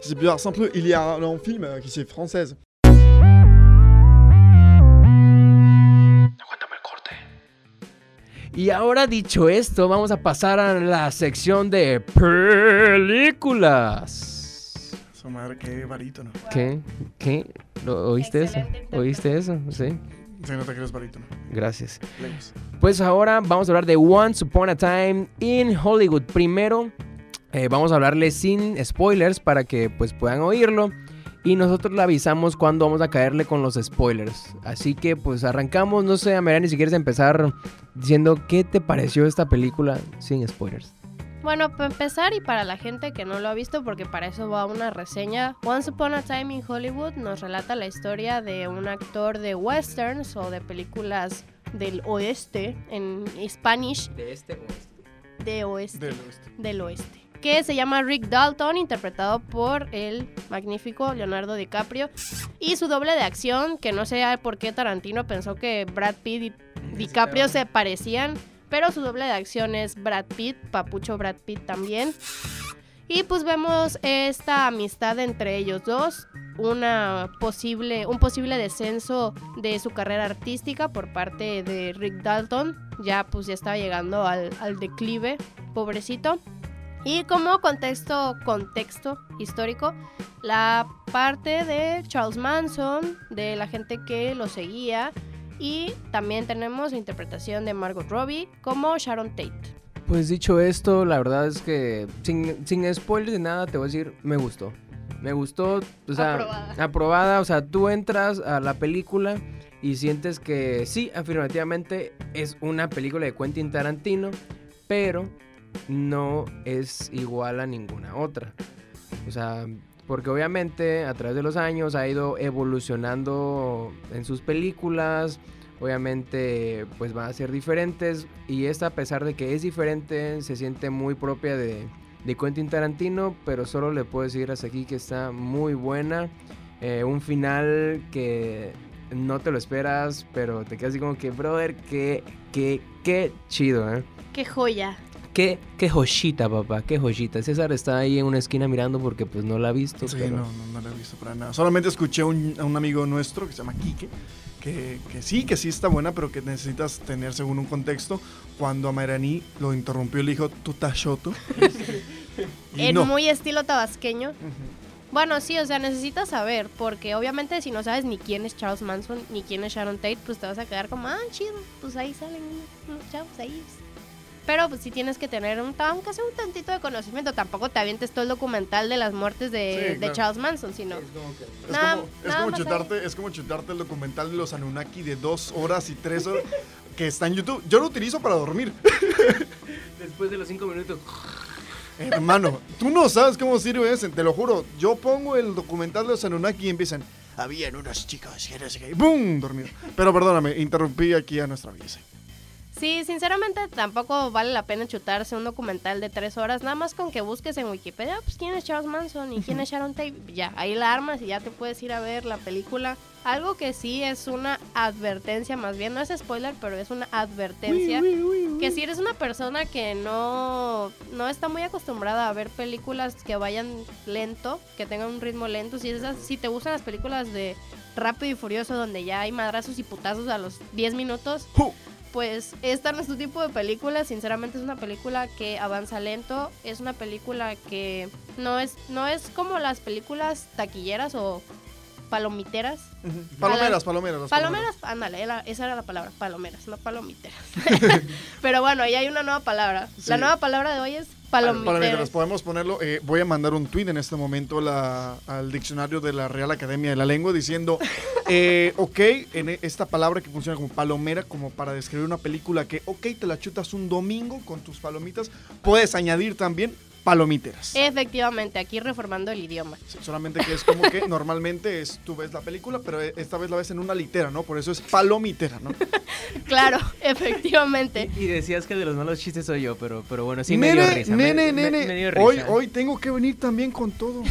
C'est bien simple. Il y a un, un film euh, qui c'est française. Y ahora dicho esto, vamos a pasar a la sección de películas. Su madre, qué barítono. ¿Qué? ¿Qué? ¿Lo- ¿Oíste eso? Excelente ¿Oíste eso? Sí. Se nota que eres barítono. Gracias. Lejos. Pues ahora vamos a hablar de Once Upon a Time in Hollywood. Primero, eh, vamos a hablarle sin spoilers para que pues puedan oírlo. Y nosotros le avisamos cuando vamos a caerle con los spoilers. Así que pues arrancamos, no sé, Amerani, si quieres empezar diciendo qué te pareció esta película sin spoilers. Bueno, para empezar y para la gente que no lo ha visto, porque para eso va una reseña, Once Upon a Time in Hollywood nos relata la historia de un actor de westerns o de películas del oeste, en Spanish, De este o de oeste, Del oeste. del oeste, que se llama Rick Dalton, interpretado por el magnífico Leonardo DiCaprio, y su doble de acción, que no sé por qué Tarantino pensó que Brad Pitt y DiCaprio se parecían, pero su doble de acción es Brad Pitt, Papucho Brad Pitt también. Y pues vemos esta amistad entre ellos dos, una posible, un posible descenso de su carrera artística por parte de Rick Dalton. Ya pues ya estaba llegando al, al declive, pobrecito. Y como contexto, contexto histórico, la parte de Charles Manson, de la gente que lo seguía, y también tenemos la interpretación de Margot Robbie como Sharon Tate. Pues dicho esto, la verdad es que sin, sin spoilers ni nada te voy a decir, me gustó. Me gustó, o sea, Aprobada. aprobada, o sea, tú entras a la película y sientes que sí, afirmativamente es una película de Quentin Tarantino, pero no es igual a ninguna otra. O sea, porque obviamente a través de los años ha ido evolucionando en sus películas, obviamente pues van a ser diferentes y esta a pesar de que es diferente se siente muy propia de, de Quentin Tarantino, pero solo le puedo decir hasta aquí que está muy buena, Eh, un final que no te lo esperas, pero te quedas así como que brother, que, que, qué chido, ¿eh? ¡Qué joya! Qué, qué joyita, papá, qué joyita. César está ahí en una esquina mirando porque pues no la ha visto. Sí, pero- no, no, no la he visto para nada. Solamente escuché a un, a un amigo nuestro que se llama Quique, que, que sí, que sí está buena, pero que necesitas tener según un contexto. Cuando a Mayrani lo interrumpió, le dijo, tú estás choto. En no. muy estilo tabasqueño. Bueno, sí, o sea, necesitas saber, porque obviamente si no sabes ni quién es Charles Manson, ni quién es Sharon Tate, pues te vas a quedar como, ah, chido, pues ahí salen unos chavos ahí. Pero pues sí tienes que tener un, aunque sea un tantito de conocimiento, tampoco te avientes todo el documental de las muertes de, Sí, de claro. Charles Manson, sino... Es, Nada- como, es, nada como chutarte, es como chutarte el documental de los Anunnaki de dos horas y tres horas que está en YouTube. Yo lo utilizo para dormir. Después de los cinco minutos. Hermano, tú no sabes cómo sirve ese, te lo juro. Yo pongo el documental de los Anunnaki y empiezan. Habían unas chicas que no sé qué", y ¡Bum! Dormido. Pero perdóname, interrumpí aquí a nuestra belleza. Sí, sinceramente tampoco vale la pena chutarse un documental de tres horas, nada más con que busques en Wikipedia, pues quién es Charles Manson y quién es Sharon Tate, ya, ahí la armas y ya te puedes ir a ver la película. Algo que sí es una advertencia, más bien no es spoiler, pero es una advertencia. Que si eres una persona que no, no está muy acostumbrada a ver películas que vayan lento, que tengan un ritmo lento, si, esas, si te gustan las películas de Rápido y Furioso donde ya hay madrazos y putazos a los 10 minutos. Pues esta no es tu tipo de película, sinceramente es una película que avanza lento, es una película que no es, no es como las películas taquilleras o palomiteras. Palomeras, palomeras. las Palomeras, ándale, esa era la palabra, palomeras, no palomiteras. Pero bueno, ahí hay una nueva palabra. La nueva palabra de hoy es Palomeras, palomiteras. podemos ponerlo. eh, voy a mandar un tweet en este momento la- al diccionario de la Real Academia de la Lengua diciendo: eh, Ok, en e- esta palabra que funciona como palomera, como para describir una película que, ok, te la chutas un domingo con tus palomitas, puedes añadir también palomiteras. Efectivamente, aquí reformando el idioma. Sí, solamente que es como que normalmente es, tú ves la película, pero e- esta vez la ves en una litera, ¿no? Por eso es palomitera, ¿no? Claro, efectivamente. Y decías que de los malos chistes soy yo, pero, pero bueno, sí me dio nene, risa. nene, me- nene, me dio hoy, hoy tengo que venir también con todo.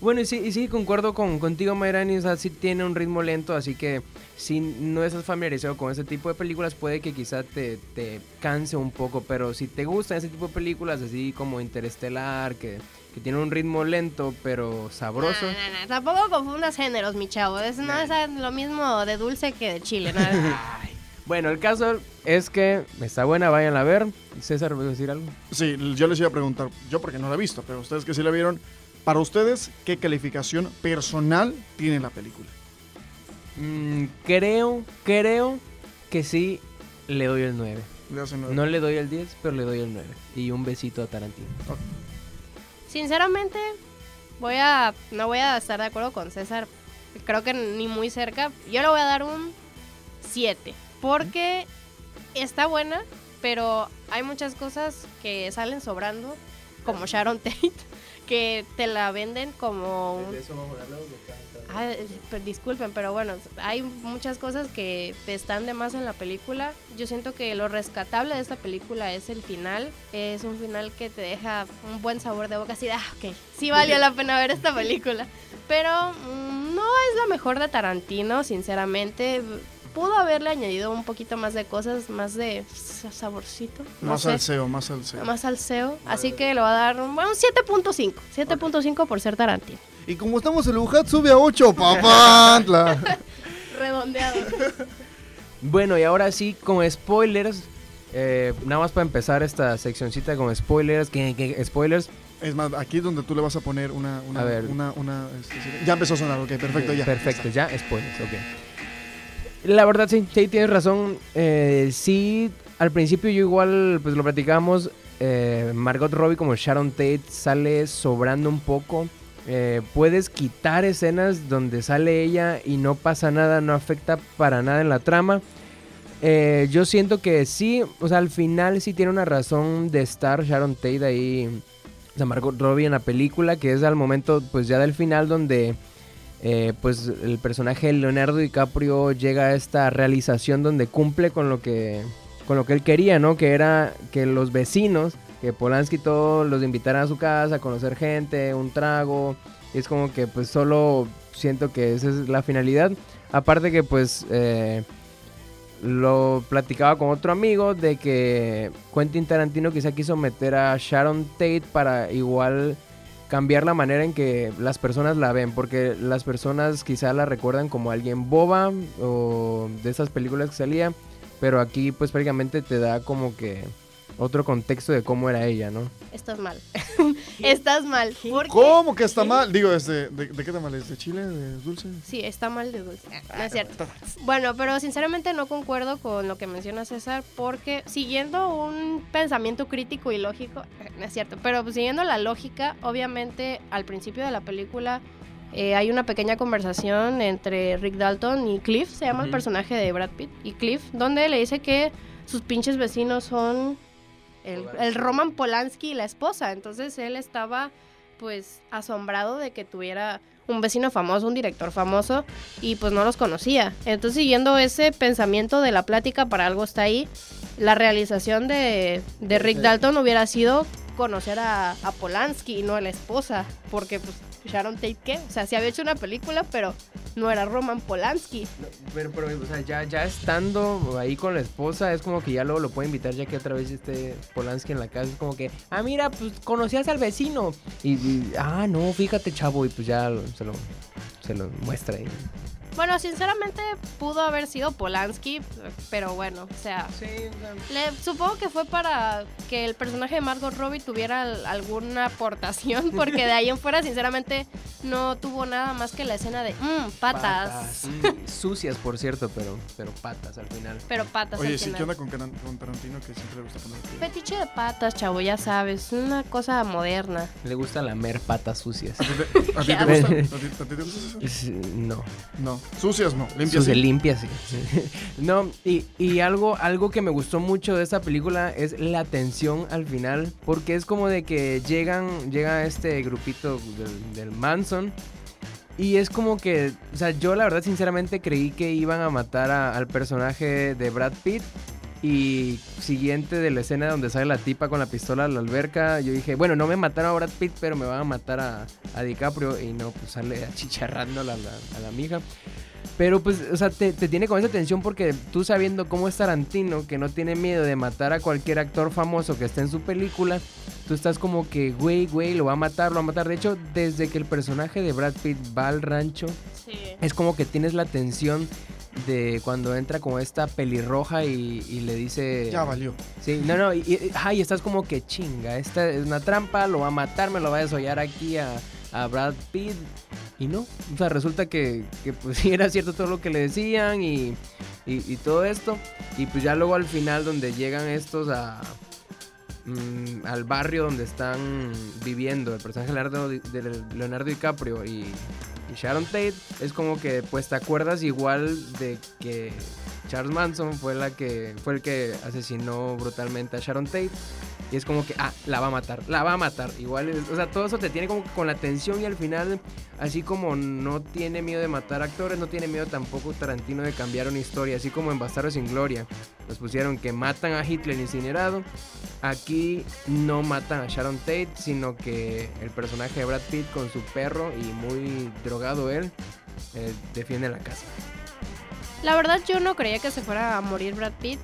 Bueno, y sí, y sí concuerdo con, contigo, Mayrani. O sea, sí tiene un ritmo lento, así que si no estás familiarizado con ese tipo de películas, puede que quizá te, te canse un poco. Pero si te gustan ese tipo de películas, así como Interestelar, que, que tiene un ritmo lento pero sabroso. No, no, no, Tampoco confundas géneros, mi chavo. Es, no es lo mismo de dulce que de chile. ¿no? Bueno, el caso es que está buena, vayan a ver. César, ¿vas a decir algo? Sí, yo les iba a preguntar, yo porque no la he visto, pero ustedes que sí la vieron, para ustedes, ¿qué calificación personal tiene la película? Mm, creo, creo que sí le doy el 9. Le hacen nueve. No le doy el 10, pero le doy el 9. Y un besito a Tarantino. Sinceramente, voy a no voy a estar de acuerdo con César. Creo que ni muy cerca. Yo le voy a dar un 7. Porque está buena, pero hay muchas cosas que salen sobrando, como Sharon Tate, que te la venden como un... Ah, eh, per- disculpen, pero bueno, hay muchas cosas que te están de más en la película. Yo siento que lo rescatable de esta película es el final. Es un final que te deja un buen sabor de boca, así de, ah, ok, sí valió la pena ver esta película. Pero mm, no es la mejor de Tarantino, sinceramente. Pudo haberle añadido un poquito más de cosas, más de sa- saborcito. No Más sé, salseo, más salseo. Más salseo. Así que le va a dar un, bueno, un 7.5. 7.5 por ser Tarantino. Y como estamos en Lujat, sube a 8, papá. Redondeado. Bueno, y ahora sí, con spoilers. eh, nada más para empezar esta seccioncita con spoilers. ¿Qué, qué spoilers? Es más, aquí es donde tú le vas a poner una... una A ver. Una, una, este, ya empezó a sonar, ok, perfecto, ya. Perfecto, ya, spoilers, ok. La verdad, sí, sí, tienes razón. Eh, sí, al principio yo igual, pues lo platicamos. eh, Margot Robbie como Sharon Tate sale sobrando un poco. Eh, puedes quitar escenas donde sale ella y no pasa nada, no afecta para nada en la trama. Yo siento que sí, o sea, al final sí tiene una razón de estar Sharon Tate ahí, o sea, Margot Robbie en la película, que es al momento, pues ya del final donde, eh, pues el personaje de Leonardo DiCaprio llega a esta realización donde cumple con lo que, con lo que él quería, ¿no? Que era que los vecinos, que Polanski todos los invitaran a su casa a conocer gente, un trago, y es como que pues solo siento que esa es la finalidad. Aparte que pues eh, lo platicaba con otro amigo de que Quentin Tarantino quizá quiso meter a Sharon Tate para igual cambiar la manera en que las personas la ven, porque las personas quizá la recuerdan como alguien boba o de esas películas que salía, pero aquí pues prácticamente te da como que otro contexto de cómo era ella, ¿no? Estás mal. Estás mal. ¿Cómo que está mal? Digo, este, ¿de, de qué tamal es? ¿De chile? ¿De dulce? Sí, está mal de dulce. No es cierto. Bueno, pero sinceramente no concuerdo con lo que menciona César porque siguiendo un pensamiento crítico y lógico, eh, no es cierto, pero pues, siguiendo la lógica, obviamente al principio de la película eh, hay una pequeña conversación entre Rick Dalton y Cliff, se llama el personaje de Brad Pitt, y Cliff, donde le dice que sus pinches vecinos son el, el Roman Polanski y la esposa. Entonces él estaba pues asombrado de que tuviera un vecino famoso, un director famoso, y pues no los conocía. Entonces, siguiendo ese pensamiento de la plática, para algo está ahí, la realización de, de Rick Dalton hubiera sido conocer a, a Polanski y no a la esposa, porque pues Sharon Tate, ¿qué? O sea, sí había hecho una película, pero no era Roman Polanski. Pero, pero, o sea, ya, ya estando ahí con la esposa, es como que ya luego lo puede invitar ya que otra vez esté Polanski en la casa. Es como que, ah, mira, pues conocías al vecino. Y, y, ah, no, fíjate, chavo. Y pues ya se lo, se lo muestra ahí. Bueno, sinceramente pudo haber sido Polanski, pero bueno, o sea, Sí, Le- supongo que fue para que el personaje de Margot Robbie tuviera al- alguna aportación, porque de ahí en fuera, sinceramente, no tuvo nada más que la escena de mmm, patas. Mm, sucias, por cierto, pero, pero patas al final. Pero patas. Oye, al sí, final. ¿qué onda con, Tarantino que siempre le gusta poner? Fetiche de patas, chavo, ya sabes, una cosa moderna. Le gusta lamer patas sucias. ¿A ti te, a ti te Qué gusta? ¿A ti, a ti te gusta eso? Es- no. No. Sucias no, limpias Sucia, sí. limpia, sí. no, y, y algo, algo que me gustó mucho de esta película es la tensión al final, porque es como de que llegan, llega este grupito del, del Manson. Y es como que, o sea, yo la verdad sinceramente creí que iban a matar a- al personaje de Brad Pitt. Y siguiente de la escena donde sale la tipa con la pistola a la alberca, yo dije, bueno, no me mataron a Brad Pitt, pero me van a matar a, a DiCaprio. Y no, pues sale achicharrando a la, a la mija. Pero pues, o sea, te, te tiene con esa tensión porque tú sabiendo cómo es Tarantino, que no tiene miedo de matar a cualquier actor famoso que esté en su película, tú estás como que, güey, güey, lo va a matar, lo va a matar. De hecho, desde que el personaje de Brad Pitt va al rancho, Sí. es como que tienes la tensión de cuando entra como esta pelirroja y, y le dice... Ya valió. Sí, no, no, y, y- ajá, y estás como que chinga, esta es una trampa, lo va a matar, me lo va a desollar aquí a, a Brad Pitt. Y no, o sea, resulta que, que pues sí era cierto todo lo que le decían y, y, todo esto. Y pues ya luego al final donde llegan estos a... mm, al barrio donde están viviendo el personaje de Leonardo, Di- de Leonardo DiCaprio y, y Sharon Tate, es como que pues te acuerdas igual de que Charles Manson fue la que fue el que asesinó brutalmente a Sharon Tate y es como que ah la va a matar la va a matar igual o sea todo eso te tiene como con la tensión y al final así como no tiene miedo de matar actores no tiene miedo tampoco Tarantino de cambiar una historia así como en Bastardos sin Gloria nos pusieron que matan a Hitler incinerado aquí no matan a Sharon Tate sino que el personaje de Brad Pitt con su perro y muy drogado él eh, defiende la casa La verdad yo no creía que se fuera a morir Brad Pitt.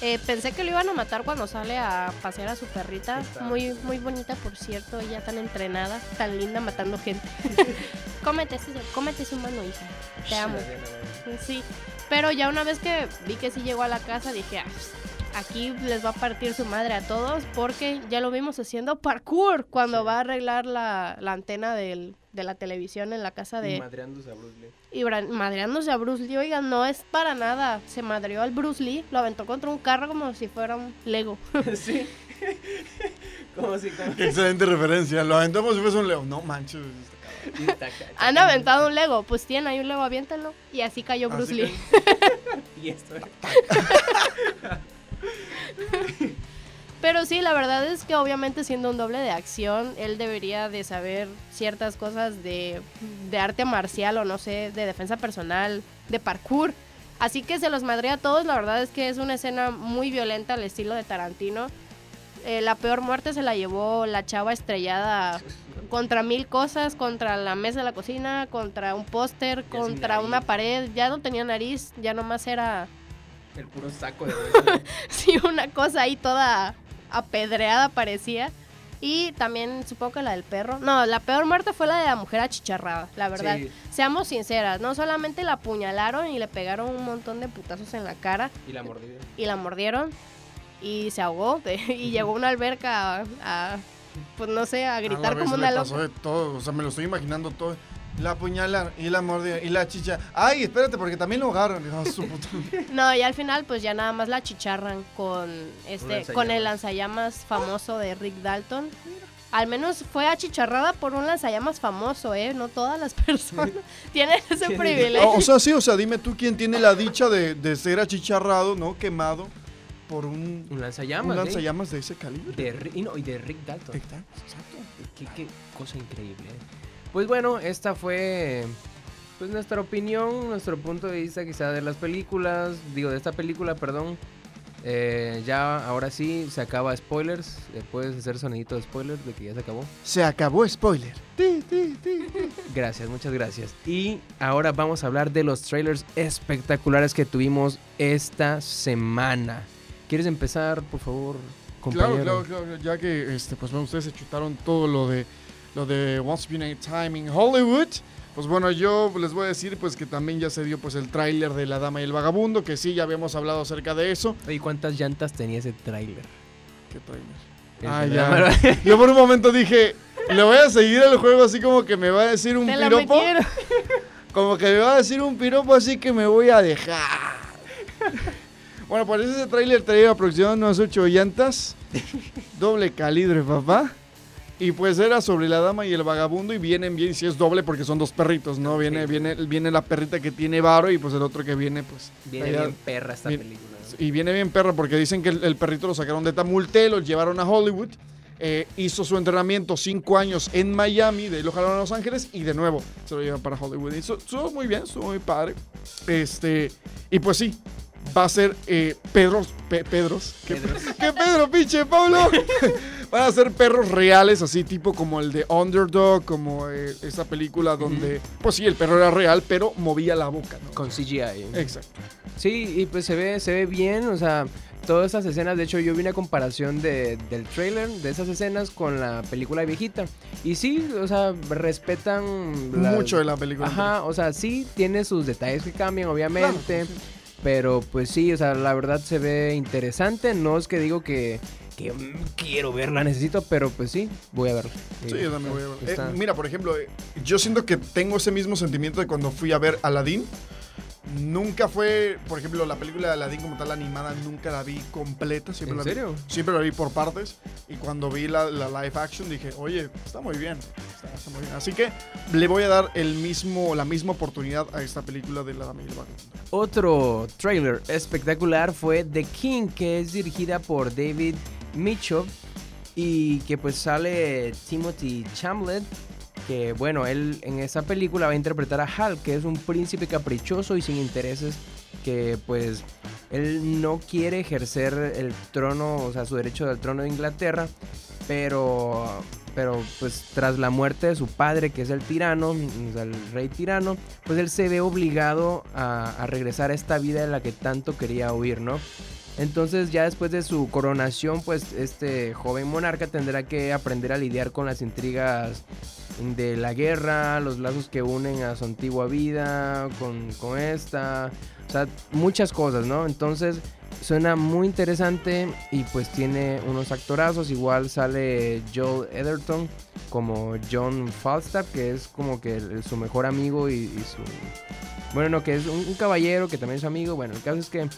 Eh, pensé que lo iban a matar cuando sale a pasear a su perrita. Muy, muy bonita, por cierto. Ella tan entrenada, tan linda matando gente. cómete, ese, cómete ese humano, hija. Te amo. Sí. Pero ya una vez que vi que sí llegó a la casa, dije, "Ah, aquí les va a partir su madre a todos porque ya lo vimos haciendo parkour cuando Sí. va a arreglar la, la antena del- de la televisión en la casa de... Y madreándose a Bruce Lee. Y bra- madreándose a Bruce Lee, oigan, no es para nada. Se madreó al Bruce Lee, lo aventó contra un carro como si fuera un Lego. sí. como si como Qué excelente referencia. Lo aventamos si fuese un león. No manches. Han aventado un Lego, pues tienen ahí un Lego, aviéntenlo. Y así cayó Bruce Así Lee. y esto. Pero sí, la verdad es que obviamente siendo un doble de acción, él debería de saber ciertas cosas de, de arte marcial o no sé, de defensa personal, de parkour. Así que se los madrea a todos, la verdad es que es una escena muy violenta al estilo de Tarantino. Eh, la peor muerte se la llevó la chava estrellada contra mil cosas, contra la mesa de la cocina, contra un póster, contra una pared. Ya no tenía nariz, ya nomás era El puro saco de. Sí, una cosa ahí toda apedreada parecía. Y también supongo que la del perro. No, la peor muerte fue la de la mujer achicharrada, la verdad. Sí. Seamos sinceras, no solamente la apuñalaron y le pegaron un montón de putazos en la cara Y la mordida. y la mordieron y se ahogó de- y llegó a una alberca a, a, pues no sé, a gritar A como una loca. pasó de todo. O sea, me lo estoy imaginando todo. La apuñalan y la mordida y la chicha. Ay, espérate, porque también lo ahogaron. Ah, su puta. No, y al final pues ya nada más la chicharran con este lanzallamas. con el lanzallamas famoso de Rick Dalton. Al menos fue achicharrada por un lanzallamas famoso, ¿eh? No todas las personas tienen ese privilegio. O, o sea, sí, o sea, dime tú quién tiene la dicha de, de ser achicharrado, ¿no? Quemado por un, Un un lanzallamas. ¿eh? lanzallamas de ese calibre. De, y, no, y de Rick Dalton. Exacto. Qué, qué cosa increíble. ¿eh? Pues bueno, esta fue pues nuestra opinión, nuestro punto de vista quizá de las películas, digo de esta película, perdón. Eh, ya ahora sí se acaba spoilers. Eh, puedes hacer sonidito de spoilers de que ya se acabó. Se acabó spoiler. Ti, ti, ti, ti. Gracias, muchas gracias. Y ahora vamos a hablar de los trailers espectaculares que tuvimos esta semana. ¿Quieres empezar, por favor, compañero? Claro, claro, claro, ya que este, pues bueno, ustedes se chutaron todo lo de lo de Once Upon a Time in Hollywood. Pues bueno, yo les voy a decir pues que también ya se dio pues el tráiler de La Dama y el Vagabundo, que sí, ya habíamos hablado acerca de eso. Oye, ¿cuántas llantas tenía ese tráiler? ¿Qué tráiler? Ah, ya. Yo por un momento dije, le voy a seguir el juego así como que me va a decir un Te la piropo. Como que me va a decir un piropo así que me voy a dejar. Bueno, pues ese tráiler traía aproximadamente unas 8 llantas. doble calibre, papá. Y pues era sobre la dama y el vagabundo y vienen bien, si es doble porque son dos perritos, ¿no? Viene, Sí. viene, viene la perrita que tiene varo y pues el otro que viene pues... Viene allá- bien perra esta película. ¿no? Y viene bien perro porque dicen que el, el perrito lo sacaron de Tamulte, lo llevaron a Hollywood. eh, hizo su entrenamiento cinco años en Miami, de ahí lo jalaron a Los Ángeles y de nuevo se lo llevan para Hollywood. Y estuvo muy bien, estuvo muy padre. Este, y pues sí, va a ser eh, Pedros, Pe- Pedros, ¿qué, Pedros. ¿qué Pedro, pinche Pablo? Van a ser perros reales, así tipo como el de Underdog, como eh, esa película donde, pues sí, el perro era real, pero movía la boca, ¿no? Con CGI. Exacto. Sí, y pues se ve, se ve bien, o sea, todas esas escenas, de hecho yo vi una comparación de, del trailer de esas escenas con la película viejita. Y sí, o sea, respetan las- Mucho de la película. Ajá, o sea, sí tiene sus detalles que cambian, obviamente. Claro, sí. Pero pues sí, o sea, la verdad se ve interesante. No es que digo que, que mm, quiero verla, necesito, pero pues sí, voy a verla. Sí, yo también voy a ver. Eh, mira, por ejemplo, eh, yo siento que tengo ese mismo sentimiento de cuando fui a ver Aladdin. Nunca fue, por ejemplo, la película de Aladdin como tal animada, nunca la vi completa. Siempre ¿En la serio? Vi, siempre la vi por partes. Y cuando vi la, la live action dije, oye, está muy bien. Está, está muy bien. Así que le voy a dar el mismo, la misma oportunidad a esta película de La Dama y el Vagabundo. Otro trailer espectacular fue The King, que es dirigida por David Mitchell y que pues sale Timothy Chamlet, que bueno, él en esa película va a interpretar a Hal, que es un príncipe caprichoso y sin intereses, que pues él no quiere ejercer el trono, o sea, su derecho del trono de Inglaterra, pero pero pues tras la muerte de su padre, que es el tirano, el rey tirano, pues él se ve obligado a, a regresar a esta vida de la que tanto quería huir, ¿no? Entonces ya después de su coronación, pues este joven monarca tendrá que aprender a lidiar con las intrigas de la guerra, los lazos que unen a su antigua vida con, con esta, o sea, muchas cosas, ¿no? Entonces suena muy interesante y pues tiene unos actorazos, igual sale Joel Edgerton como John Falstaff, que es como que su mejor amigo y, y su... Bueno, no, que es un, un caballero que también es su amigo, bueno, el caso es que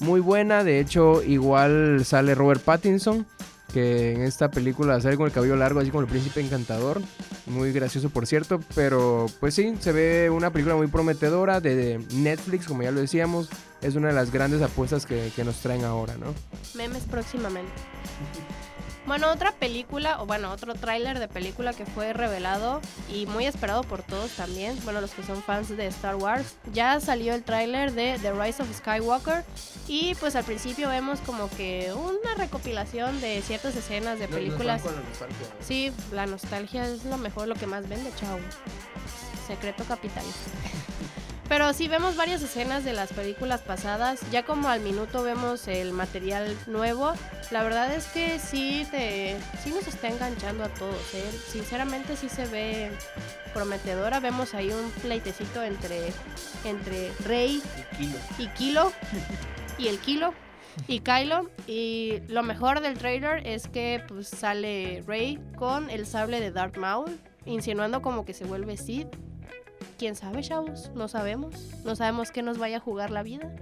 muy buena, de hecho igual sale Robert Pattinson, que en esta película sale con el cabello largo, así como el príncipe encantador. Muy gracioso, por cierto. Pero pues sí, se ve una película muy prometedora de Netflix, como ya lo decíamos. Es una de las grandes apuestas que, que nos traen ahora, ¿no? Memes próximamente. Bueno, otra película, o bueno, otro tráiler de película que fue revelado y muy esperado por todos también, bueno, los que son fans de Star Wars, ya salió el tráiler de The Rise of Skywalker y pues al principio vemos como que una recopilación de ciertas escenas de películas. Sí, la nostalgia es lo mejor, lo que más vende, chao. Secreto capitalista. Pero sí vemos varias escenas de las películas pasadas. Ya como al minuto vemos el material nuevo. La verdad es que sí te, sí nos está enganchando a todos. ¿eh? Sinceramente sí se ve prometedora. Vemos ahí un pleitecito entre, entre Rey y Kilo y el Kilo y Kylo y lo mejor del trailer es que pues sale Rey con el sable de Darth Maul insinuando como que se vuelve Sith. ¿Quién sabe, chavos? No sabemos. No sabemos qué nos vaya a jugar la vida.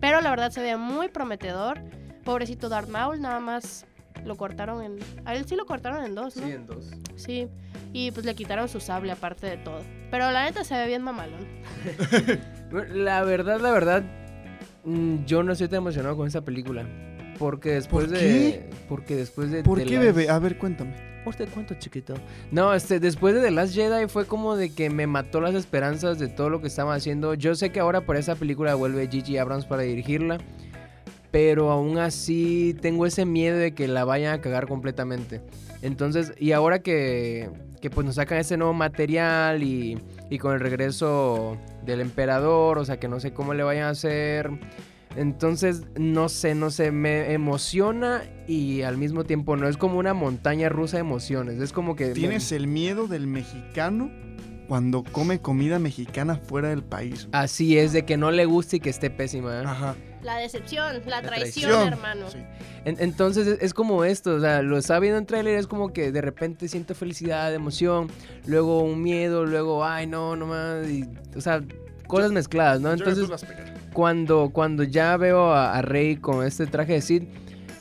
Pero la verdad se ve muy prometedor. Pobrecito Darth Maul, nada más lo cortaron en... A él sí lo cortaron en dos, ¿no? Sí, en dos. Sí. Y pues le quitaron su sable aparte de todo. Pero la neta se ve bien mamalón. La verdad, la verdad, mm, yo no estoy tan emocionado con esta película. Porque después ¿Por de. qué? Porque después de. ¿Por qué, bebé? A ver, cuéntame. ¿Usted cuánto, chiquito? No, este, después de The Last Jedi fue como de que me mató las esperanzas de todo lo que estaban haciendo. Yo sé que ahora por esa película vuelve Gigi Abrams para dirigirla. Pero aún así tengo ese miedo de que la vayan a cagar completamente. Entonces, y ahora que, que pues nos sacan ese nuevo material y, y con el regreso del emperador, o sea que no sé cómo le vayan a hacer. Entonces, no sé, no sé, me emociona y al mismo tiempo no es como una montaña rusa de emociones. Es como que... ¿Tienes el miedo del mexicano cuando come comida mexicana fuera del país? Así es, de que no le guste y que esté pésima. ¿eh? Ajá. La decepción, la, La traición, traición. hermano. Sí. En- entonces es, es como esto, o sea, lo estaba viendo en trailer, es como que de repente siento felicidad, emoción, luego un miedo, luego, ay, no, no más, y, o sea, cosas mezcladas, ¿no? Yo Entonces, pegas. Cuando, cuando ya veo a, a Rey con este traje de Sid,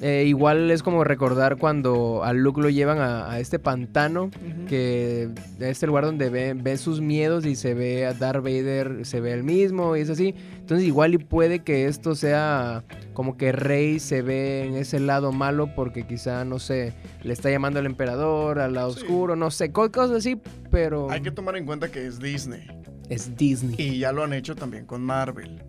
eh, igual es como recordar cuando a Luke lo llevan a, a este pantano, Ujú. que es el lugar donde ve, ve sus miedos y se ve a Darth Vader, se ve el mismo y es así. Entonces igual y puede que esto sea como que Rey se ve en ese lado malo porque quizá, no sé, le está llamando al emperador, al lado Sí. oscuro, no sé, co- cosas así, pero Hay que tomar en cuenta que es Disney. es Disney. Y ya lo han hecho también con Marvel.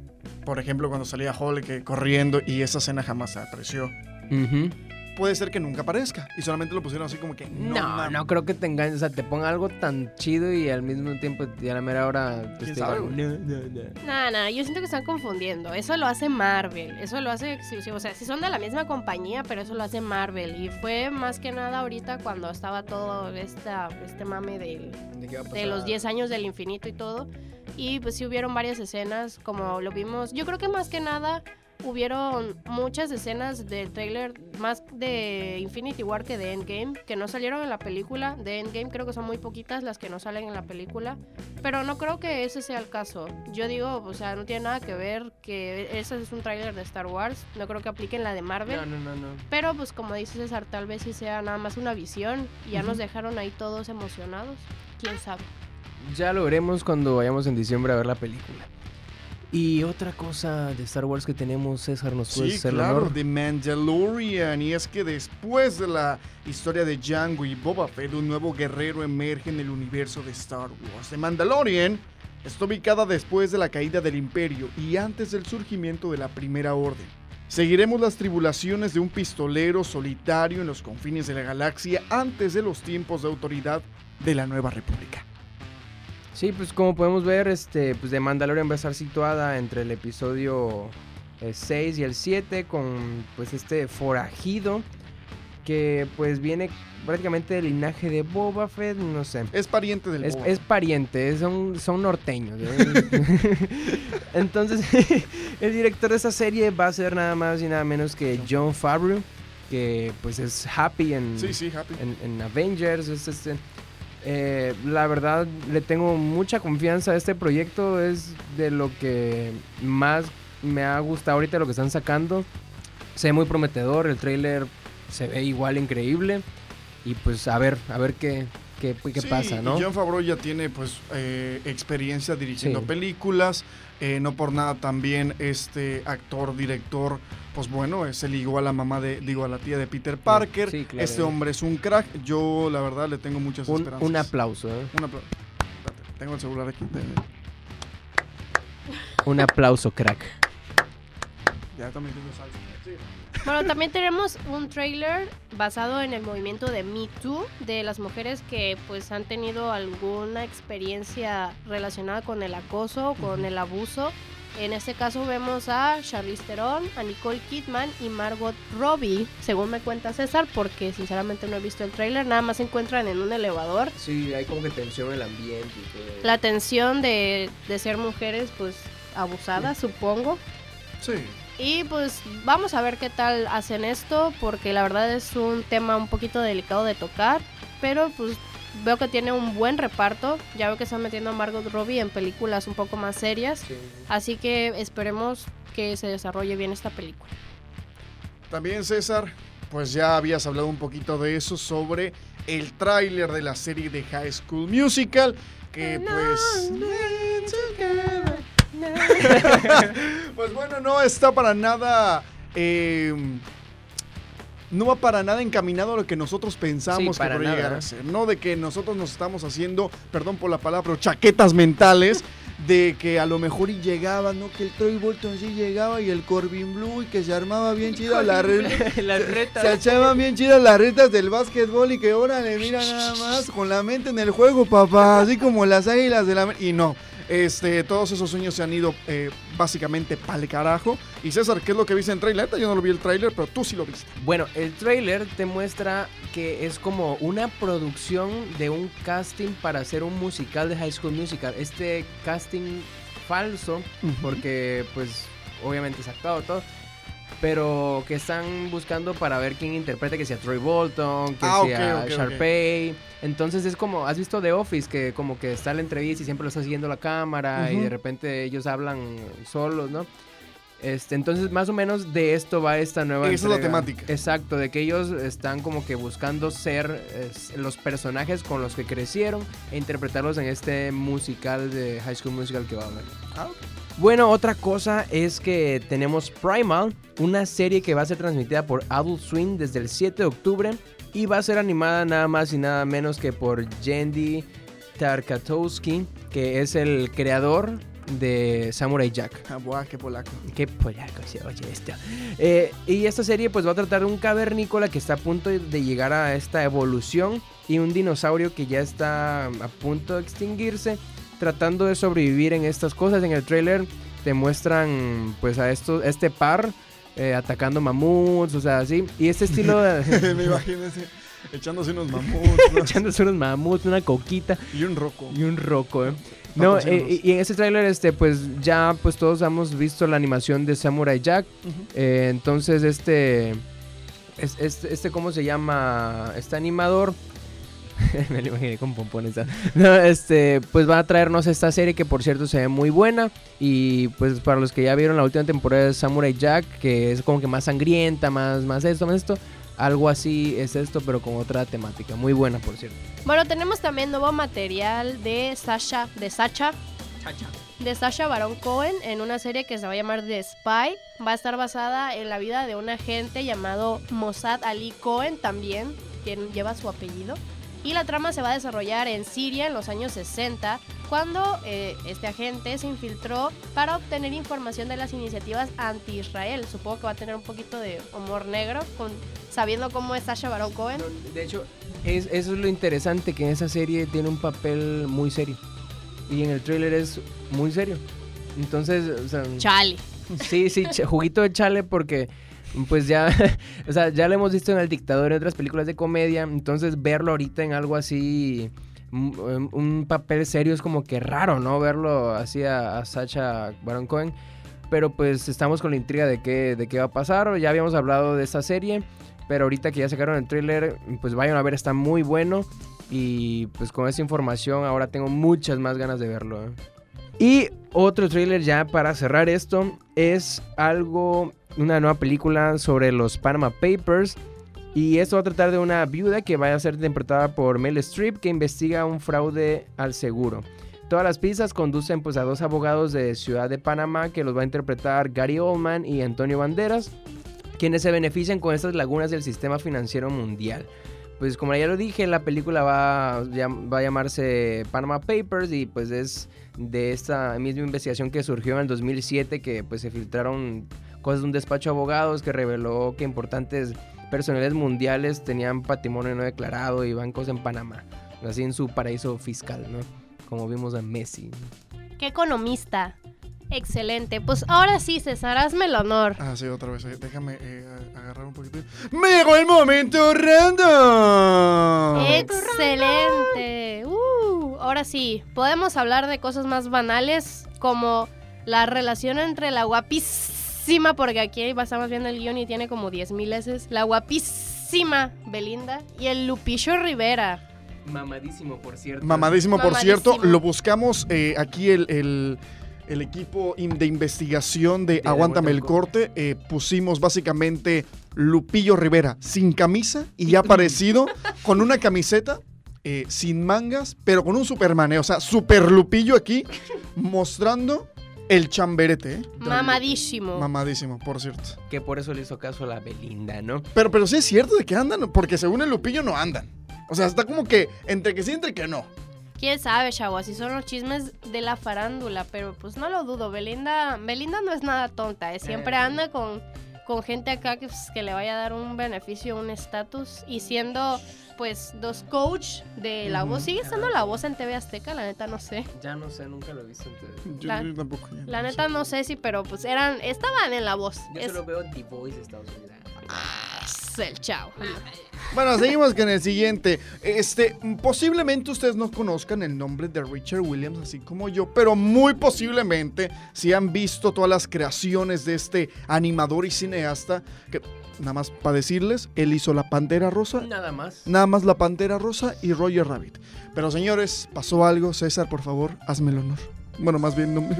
Por ejemplo, cuando salía Hulk eh, corriendo y esa escena jamás apareció. Ujú. Puede ser que nunca aparezca y solamente lo pusieron así como que no, No, no, creo que te engañes. O sea, te ponga algo tan chido y al mismo tiempo y a la mera hora ¿Quién te sabe? "No, no, no". Nada, nada, yo siento que están confundiendo. Eso lo hace Marvel, eso lo hace exclusivo. O sea, sí son de la misma compañía, pero eso lo hace Marvel. Y fue más que nada ahorita cuando estaba todo esta, este mame del, ¿De de los pasar? 10 años del infinito y todo. Y pues sí hubieron varias escenas, como lo vimos. Yo creo que más que nada hubieron muchas escenas del trailer, más de Infinity War que de Endgame, que no salieron en la película. De Endgame creo que son muy poquitas las que no salen en la película. Pero no creo que ese sea el caso. Yo digo, o sea, no tiene nada que ver que ese es un trailer de Star Wars. No creo que apliquen la de Marvel. No, no, no, no. Pero pues como dice César, tal vez sí sea nada más una visión y ya nos dejaron ahí todos emocionados. ¿Quién sabe? Ya lo veremos cuando vayamos en diciembre a ver la película. Y otra cosa de Star Wars que tenemos, César, ¿nos puedes Sí, hacer el claro, honor? The Mandalorian. Y es que después de la historia de Django y Boba Fett, un nuevo guerrero emerge en el universo de Star Wars. The Mandalorian está ubicada después de la caída del Imperio y antes del surgimiento de la Primera Orden. Seguiremos las tribulaciones de un pistolero solitario en los confines de la galaxia antes de los tiempos de autoridad de la Nueva República. Sí, pues como podemos ver, este, pues de Mandalorian va a estar situada entre el episodio 6 y el 7 con pues este forajido que pues viene prácticamente del linaje de Boba Fett, no sé. Es pariente del Es, Boba. es pariente, son, son norteños. ¿eh? Entonces, el director de esa serie va a ser nada más y nada menos que John Favreau, que pues es Happy en, Sí, sí, Happy. en, en Avengers. es este, eh, la verdad, le tengo mucha confianza a este proyecto. Es de lo que más me ha gustado ahorita lo que están sacando. Se ve muy prometedor, el trailer se ve igual increíble. Y pues a ver, a ver qué, qué, qué Sí, pasa, y ¿no? John Favreau ya tiene pues eh, experiencia dirigiendo Sí. películas. Eh, no por nada también este actor, director, pues bueno, es el igual a la mamá de, digo, a la tía de Peter Parker. sí, claro. Este hombre es un crack. Yo la verdad le tengo muchas Un, esperanzas. un aplauso, ¿eh? Un aplauso. Espérate, tengo el celular aquí. Un aplauso, crack. Ya también tengo salsa. Sí. Bueno, también tenemos un trailer basado en el movimiento de Me Too, de las mujeres que pues han tenido alguna experiencia relacionada con el acoso, con el abuso. En este caso vemos a Charlize Theron, a Nicole Kidman y Margot Robbie, según me cuenta César, porque sinceramente no he visto el trailer, nada más se encuentran en un elevador. Sí, hay como que tensión en el ambiente y todo. La tensión de, de ser mujeres pues abusadas, supongo. Sí. Y pues vamos a ver qué tal hacen esto, porque la verdad es un tema un poquito delicado de tocar, pero pues veo que tiene un buen reparto, ya veo que están metiendo a Margot Robbie en películas un poco más serias, Sí. así que esperemos que se desarrolle bien esta película. También César, pues ya habías hablado un poquito de eso sobre el tráiler de la serie de High School Musical, que pues... pues bueno, no está para nada... eh, no va para nada encaminado a lo que nosotros pensamos Sí, que para llegar a ser. No de que nosotros nos estamos haciendo, perdón por la palabra, chaquetas mentales de que a lo mejor y llegaba, ¿no? Que el Troy Bolton sí llegaba y el Corbin Blue y que se armaba bien chida la red. Las Se retas. echaban bien chidas las retas del básquetbol y que órale, mira nada más, con la mente en el juego, papá, así como las águilas de la... Y no, este, todos esos sueños se han ido eh, básicamente pa'l carajo. Y César, ¿qué es lo que viste en trailer? Yo no lo vi el trailer, pero tú sí lo viste. Bueno, el trailer te muestra que es como una producción de un casting para hacer un musical de High School Musical. Este casting falso, porque pues obviamente es actuado todo. Pero que están buscando para ver quién interpreta, que sea Troy Bolton, que Ah, sea. Sharpay. Entonces es como, ¿has visto The Office? Que como que está la entrevista y siempre lo está siguiendo la cámara y de repente ellos hablan solos, ¿no? Este, entonces más o menos de esto va esta nueva Esa es la entrega. temática. Exacto, de que ellos están como que buscando ser es, los personajes con los que crecieron e interpretarlos en este musical de High School Musical que va a haber. Ah, Bueno, otra cosa es que tenemos Primal, una serie que va a ser transmitida por Adult Swim desde el 7 de octubre y va a ser animada nada más y nada menos que por Jendy Tarkatowski, que es el creador de Samurai Jack. Ah, buah, qué polaco. Qué polaco se oye esto. Eh, y esta serie pues va a tratar de un cavernícola que está a punto de llegar a esta evolución y un dinosaurio que ya está a punto de extinguirse tratando de sobrevivir en estas cosas. En el trailer te muestran pues a estos, este par eh, atacando mamuts, o sea, así. Y este estilo de... Me imagino echándose unos mamuts ¿no? echándose unos mamuts, una coquita y un roco. y un roco, ¿eh? No, eh, y, en este tráiler, este, pues ya pues todos hemos visto la animación de Samurai Jack. Eh, entonces, este, es- este, este, ¿cómo se llama? Este animador. Me lo imaginé con pompones. No, este, pues va a traernos esta serie que por cierto se ve muy buena. Y pues para los que ya vieron la última temporada de Samurai Jack, que es como que más sangrienta, más, más esto, más esto. Algo así es esto, pero con otra temática. Muy buena, por cierto. Bueno, tenemos también nuevo material de Sasha, de Sacha, de Sasha Baron Cohen en una serie que se va a llamar The Spy. Va a estar basada en la vida de un agente llamado Mossad Ali Cohen también, quien lleva su apellido. Y la trama se va a desarrollar en Siria en los años 60, cuando eh, este agente se infiltró para obtener información de las iniciativas anti-Israel. Supongo que va a tener un poquito de humor negro, con, sabiendo cómo es Sasha Baron Cohen. De hecho, es, eso es lo interesante, que en esa serie tiene un papel muy serio. Y en el tráiler es muy serio. Entonces, o sea, Chale. sí, sí, juguito de chale porque pues ya, o sea, ya lo hemos visto en El Dictador y otras películas de comedia, entonces verlo ahorita en algo así, un, un- un papel serio es como que raro, ¿no? Verlo así a, Sacha Baron Cohen. Pero pues estamos con la intriga de qué, de qué va a pasar. Ya habíamos hablado de esta serie. Pero ahorita que ya sacaron el tráiler, pues vayan a ver, está muy bueno. Y pues con esa información ahora tengo muchas más ganas de verlo. ¿eh? Y otro tráiler ya para cerrar esto es algo, una nueva película sobre los Panama Papers. Y esto va a tratar de una viuda que va a ser interpretada por Mel Streep que investiga un fraude al seguro. Todas las pistas conducen pues a dos abogados de Ciudad de Panamá que los va a interpretar Gary Oldman y Antonio Banderas, quienes se benefician con estas lagunas del sistema financiero mundial. Pues como ya lo dije, la película va, va a llamarse Panama Papers y pues es de esta misma investigación que surgió en el 2007 que pues se filtraron cosas de un despacho de abogados que reveló que importantes personalidades mundiales tenían patrimonio no declarado y bancos en Panamá, así en su paraíso fiscal, ¿no? Como vimos a Messi. ¡Qué economista! Excelente. Pues ahora sí, César, hazme el honor. Ah, sí, otra vez. Déjame eh, agarrar un poquito. ¡Me llegó el momento random! Excelente. Uh, ahora sí, podemos hablar de cosas más banales como la relación entre la guapísima, porque aquí estamos viendo el guion y tiene como 10.000 S, la guapísima Belinda y el Lupillo Rivera. Mamadísimo, por cierto. Mamadísimo, por cierto. Lo buscamos eh, aquí el, el- el equipo in- de investigación de De Aguántame el corte. eh, pusimos básicamente Lupillo Rivera sin camisa y ya aparecido con una camiseta. eh, sin mangas, pero con un Superman, eh, o sea, Super Lupillo aquí mostrando el chamberete, eh. Mamadísimo. Mamadísimo, por cierto. Que por eso le hizo caso a la Belinda, ¿no? Pero, pero sí es cierto de que andan, porque según el Lupillo no andan. O sea, está como que entre que sí, entre que no. Quién sabe, chavo, así son los chismes de la farándula, pero pues no lo dudo. Belinda, Belinda no es nada tonta, ¿eh? siempre Eh. anda con, con gente acá que, pues, que le vaya a dar un beneficio, un estatus. Y siendo, pues, dos coach de la voz, sigue estando la voz en TV Azteca, la neta no sé. Ya no sé, nunca lo he visto. entonces- Yo, La- yo tampoco. ya La no neta sé. no sé si, pero pues eran, estaban en la voz. Yo Es, solo veo The Voice de Estados Unidos. es el chavo. Bueno, seguimos con el siguiente. Este, posiblemente ustedes no conozcan el nombre de Richard Williams, así como yo, pero muy posiblemente si han visto todas las creaciones de este animador y cineasta, que nada más para decirles, él hizo La Pantera Rosa, Nada más. nada más La Pantera Rosa y Roger Rabbit. Pero señores, pasó algo. César, por favor, hazme el honor. Bueno, más bien, no me-.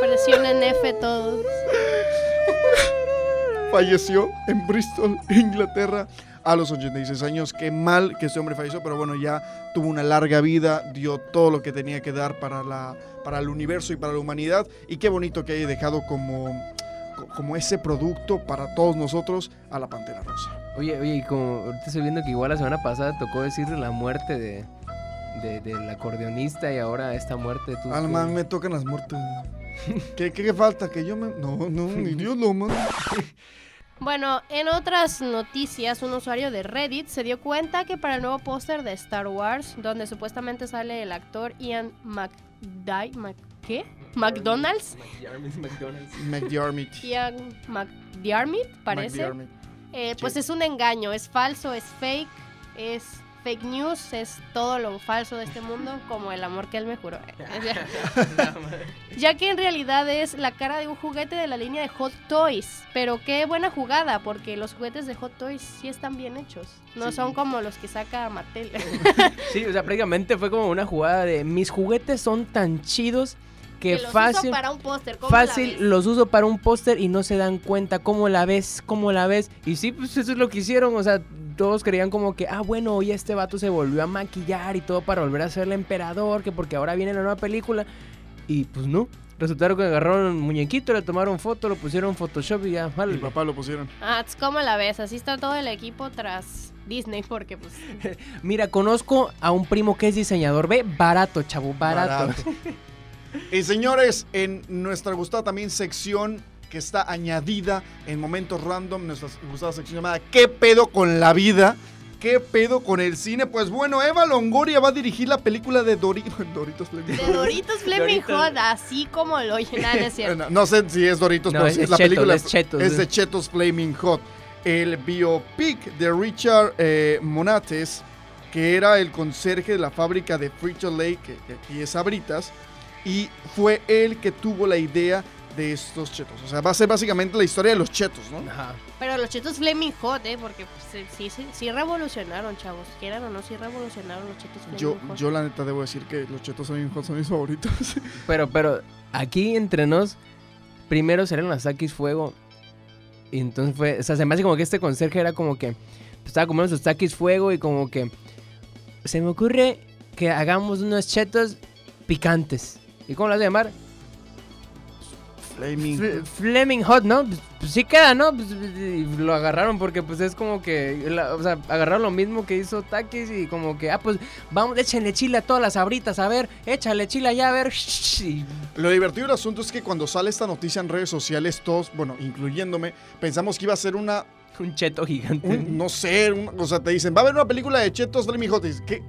Presionen F todos. Falleció en Bristol, Inglaterra, a los 86 años. Qué mal que este hombre falleció, pero bueno, ya tuvo una larga vida, dio todo lo que tenía que dar para, la, para el universo y para la humanidad. Y qué bonito que haya dejado como, co- como ese producto para todos nosotros a la Pantera Rosa. Oye, oye, y como ahorita estoy viendo que igual la semana pasada tocó decir la muerte de, de- del acordeonista y ahora esta muerte de tus Alma, me tocan las muertes. ¿Qué, qué, qué falta? Que yo me. No, no, ni Dios lo manda. Bueno, en otras noticias, un usuario de Reddit se dio cuenta que para el nuevo póster de Star Wars, donde supuestamente sale el actor Ian McDy, Mc- ¿qué? McDonald's, McDiarmid. Ian McDiarmid, parece. McDiarmid. Eh, pues Sí. es un engaño, es falso, es fake, es fake news, es todo lo falso de este mundo, como el amor que él me juró. ya que en realidad es la cara de un juguete de la línea de Hot Toys. Pero qué buena jugada, porque los juguetes de Hot Toys sí están bien hechos. No Sí. son como los que saca Mattel. Sí, o sea, prácticamente fue como una jugada de mis juguetes son tan chidos que, los uso fácil, para un póster. ¿cómo la fácil los uso para un póster y no se dan cuenta cómo la ves, cómo la ves. Y sí, pues eso es lo que hicieron, o sea, todos creían como que, ah, bueno, hoy este vato se volvió a maquillar y todo para volver a ser el emperador, que porque ahora viene la nueva película. Y pues no, resultaron que agarraron un muñequito, le tomaron foto, lo pusieron en Photoshop y ya, vale. Mi papá lo pusieron. Ah, ¿cómo la ves? Así está todo el equipo tras Disney, porque pues... Mira, conozco a un primo que es diseñador, ve, barato, chavo, barato. y señores, en nuestra gustada también sección que está añadida en momentos random, nuestra gustada sección llamada ¿Qué pedo con la vida? ¿Qué pedo con el cine? Pues bueno, Eva Longoria va a dirigir la película de Dori- Doritos. Flaming De Hot. Doritos Flaming Doritos. Hot, así como lo oyen, no es cierto. No, no sé si es Doritos, No, pero es- sí es es la Chetos, película. es Chetos, es de Chetos Flaming Hot. El biopic de Richard eh, Monates, que era el conserje de la fábrica de Frito Lay, que, que aquí es Sabritas, y fue él que tuvo la idea de estos chetos. O sea, va a ser básicamente la historia de los chetos, ¿no? Ajá. Pero los chetos Flaming Hot, ¿eh? Porque pues, sí, sí, sí revolucionaron, chavos. Quieran o no, sí revolucionaron los chetos Flaming Yo, Hot. yo la neta debo decir que los chetos Flaming Hot son mis favoritos. Pero, pero, aquí entre nos, primero salieron las Takis Fuego. Y entonces fue, o sea, se me hace como que este conserje era como que estaba comiendo sus Takis Fuego y como que se me ocurre que hagamos unos chetos picantes. ¿Y cómo las voy a llamar? Flaming Fl- Flaming Hot, ¿no? Pues, pues sí queda, ¿no? Pues, y lo agarraron porque pues es como que, la- o sea, agarraron lo mismo que hizo Takis y como que, ah, pues vamos, échenle chile a todas las abritas, a ver, échale chile allá, a ver. y Lo divertido del asunto es que cuando sale esta noticia en redes sociales, todos, bueno, incluyéndome, pensamos que iba a ser una un cheto gigante. un- no sé, un- o sea, te dicen, va a haber una película de Chetos Flaming Hot. Y dices, ¿Qué,